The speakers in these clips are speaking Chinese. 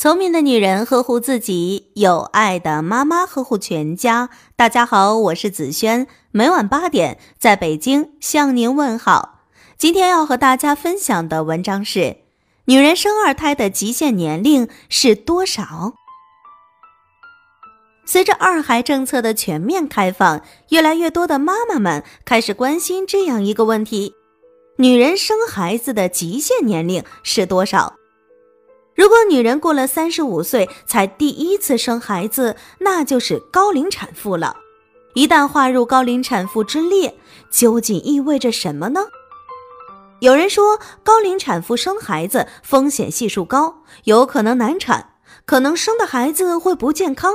聪明的女人呵护自己，有爱的妈妈呵护全家。大家好，我是子轩，每晚八点在北京向您问好。今天要和大家分享的文章是：女人生二胎的极限年龄是多少？随着二孩政策的全面开放，越来越多的妈妈们开始关心这样一个问题：女人生孩子的极限年龄是多少？如果女人过了三十五岁才第一次生孩子，那就是高龄产妇了。一旦划入高龄产妇之列，究竟意味着什么呢？有人说，高龄产妇生孩子风险系数高，有可能难产，可能生的孩子会不健康。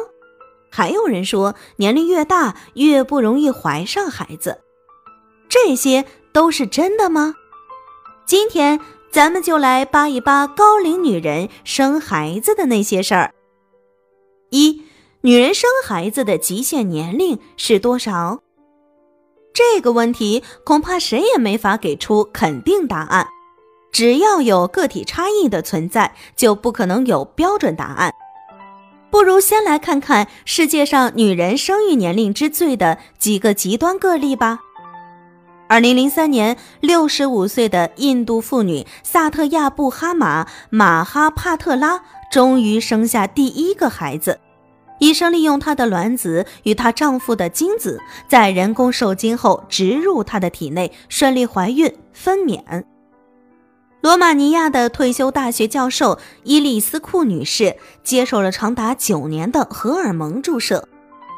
还有人说，年龄越大越不容易怀上孩子。这些都是真的吗？今天。咱们就来扒一扒高龄女人生孩子的那些事儿。一，女人生孩子的极限年龄是多少？这个问题恐怕谁也没法给出肯定答案。只要有个体差异的存在，就不可能有标准答案。不如先来看看世界上女人生育年龄之最的几个极端个例吧。二零零三年，六十五岁的印度妇女萨特亚布哈马马哈帕特拉终于生下第一个孩子。医生利用她的卵子与她丈夫的精子，在人工受精后植入她的体内，顺利怀孕分娩。罗马尼亚的退休大学教授伊丽斯库女士接受了长达九年的荷尔蒙注射，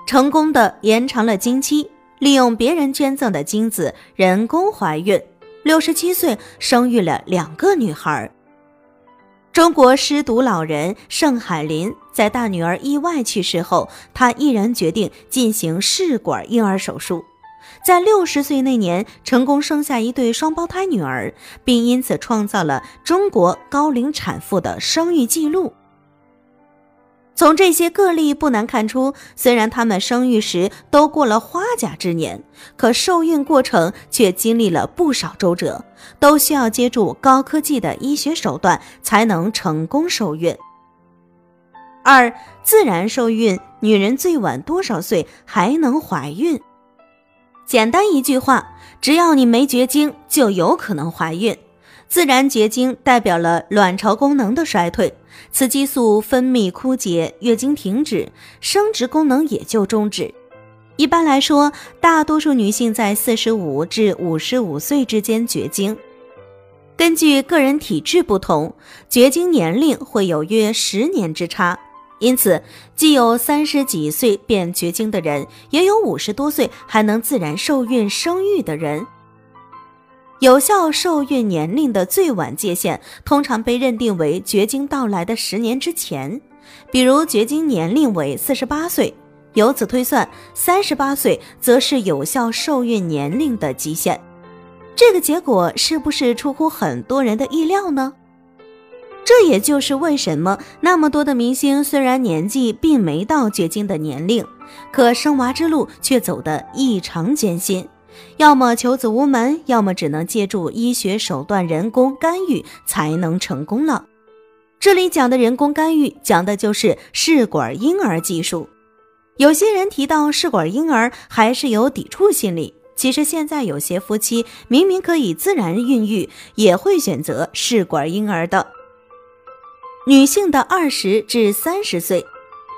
成功的延长了经期。利用别人捐赠的精子人工怀孕，六十七岁生育了两个女孩。中国失独老人盛海林在大女儿意外去世后，他毅然决定进行试管婴儿手术，在六十岁那年成功生下一对双胞胎女儿，并因此创造了中国高龄产妇的生育记录。从这些个例不难看出，虽然他们生育时都过了花甲之年，可受孕过程却经历了不少周折，都需要借助高科技的医学手段才能成功受孕。二、自然受孕，女人最晚多少岁还能怀孕？简单一句话，只要你没绝经，就有可能怀孕。自然绝经代表了卵巢功能的衰退，雌激素分泌枯竭，月经停止，生殖功能也就终止。一般来说，大多数女性在四十五至五十五岁之间绝经。根据个人体质不同，绝经年龄会有约十年之差。因此，既有三十几岁便绝经的人，也有五十多岁还能自然受孕生育的人。有效受孕年龄的最晚界限通常被认定为绝经到来的十年之前，比如绝经年龄为四十八岁，由此推算，三十八岁则是有效受孕年龄的极限。这个结果是不是出乎很多人的意料呢？这也就是为什么那么多的明星虽然年纪并没到绝经的年龄，可生娃之路却走得异常艰辛。要么求子无门，要么只能借助医学手段人工干预才能成功了。这里讲的人工干预，讲的就是试管婴儿技术。有些人提到试管婴儿，还是有抵触心理。其实现在有些夫妻明明可以自然孕育，也会选择试管婴儿的。女性的二十至三十岁。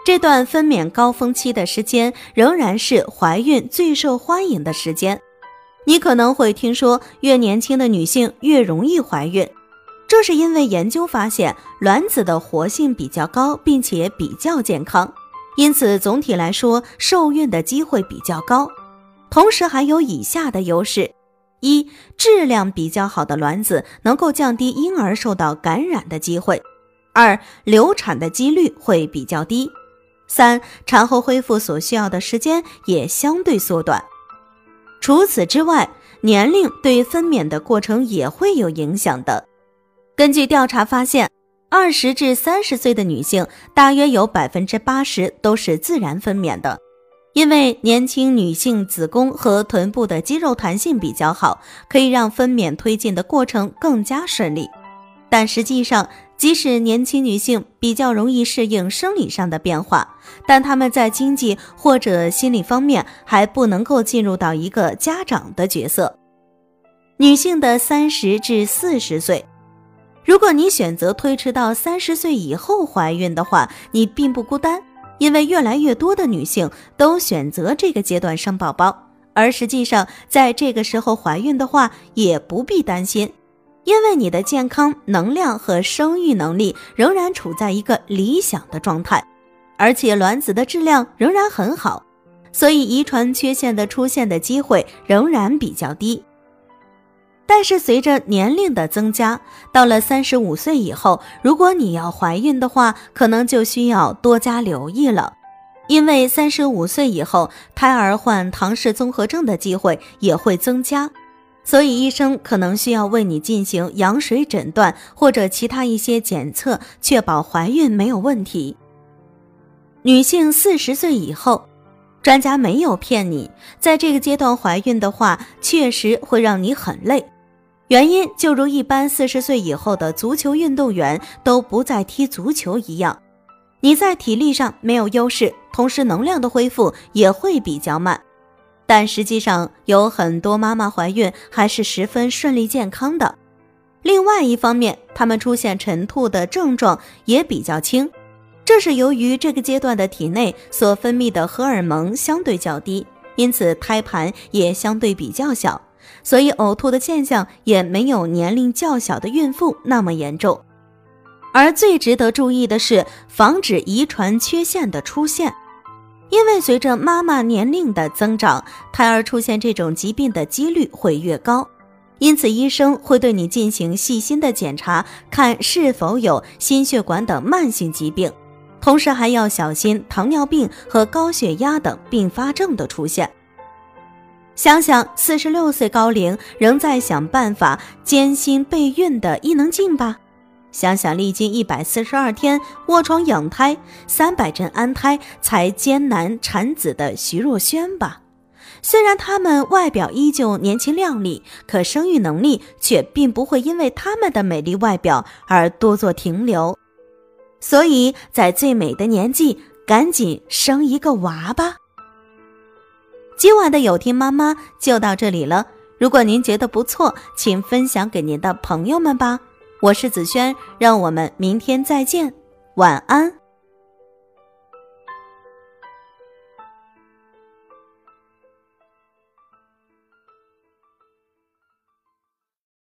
这段分娩高峰期的时间，仍然是怀孕最受欢迎的时间。你可能会听说，越年轻的女性越容易怀孕，这是因为研究发现卵子的活性比较高，并且比较健康，因此总体来说受孕的机会比较高。同时还有以下的优势：一、质量比较好的卵子能够降低婴儿受到感染的机会；二、流产的几率会比较低。三产后恢复所需要的时间也相对缩短。除此之外，年龄对分娩的过程也会有影响的。根据调查发现，二十至三十岁的女性大约有百分之八十都是自然分娩的，因为年轻女性子宫和臀部的肌肉弹性比较好，可以让分娩推进的过程更加顺利。但实际上，即使年轻女性比较容易适应生理上的变化，但她们在经济或者心理方面还不能够进入到一个家长的角色。女性的三十至四十岁，如果你选择推迟到三十岁以后怀孕的话，你并不孤单，因为越来越多的女性都选择这个阶段生宝宝，而实际上在这个时候怀孕的话，也不必担心。因为你的健康、能量和生育能力仍然处在一个理想的状态，而且卵子的质量仍然很好，所以遗传缺陷的出现的机会仍然比较低。但是随着年龄的增加，到了三十五岁以后，如果你要怀孕的话，可能就需要多加留意了，因为三十五岁以后，胎儿患唐氏综合症的机会也会增加。所以，医生可能需要为你进行羊水诊断或者其他一些检测，确保怀孕没有问题。女性四十岁以后，专家没有骗你，在这个阶段怀孕的话，确实会让你很累。原因就如一般四十岁以后的足球运动员都不再踢足球一样，你在体力上没有优势，同时能量的恢复也会比较慢。但实际上，有很多妈妈怀孕还是十分顺利健康的。另外一方面，她们出现晨吐的症状也比较轻，这是由于这个阶段的体内所分泌的荷尔蒙相对较低，因此胎盘也相对比较小，所以呕吐的现象也没有年龄较小的孕妇那么严重。而最值得注意的是，防止遗传缺陷的出现。因为随着妈妈年龄的增长，胎儿出现这种疾病的几率会越高，因此医生会对你进行细心的检查，看是否有心血管等慢性疾病，同时还要小心糖尿病和高血压等并发症的出现。想想四十六岁高龄仍在想办法艰辛备孕的伊能静吧。想想历经一百四十二天卧床养胎、三百针安胎才艰难产子的徐若瑄吧，虽然她们外表依旧年轻靓丽，可生育能力却并不会因为她们的美丽外表而多做停留。所以在最美的年纪，赶紧生一个娃吧。今晚的有听妈妈就到这里了，如果您觉得不错，请分享给您的朋友们吧。我是子萱，让我们明天再见，晚安。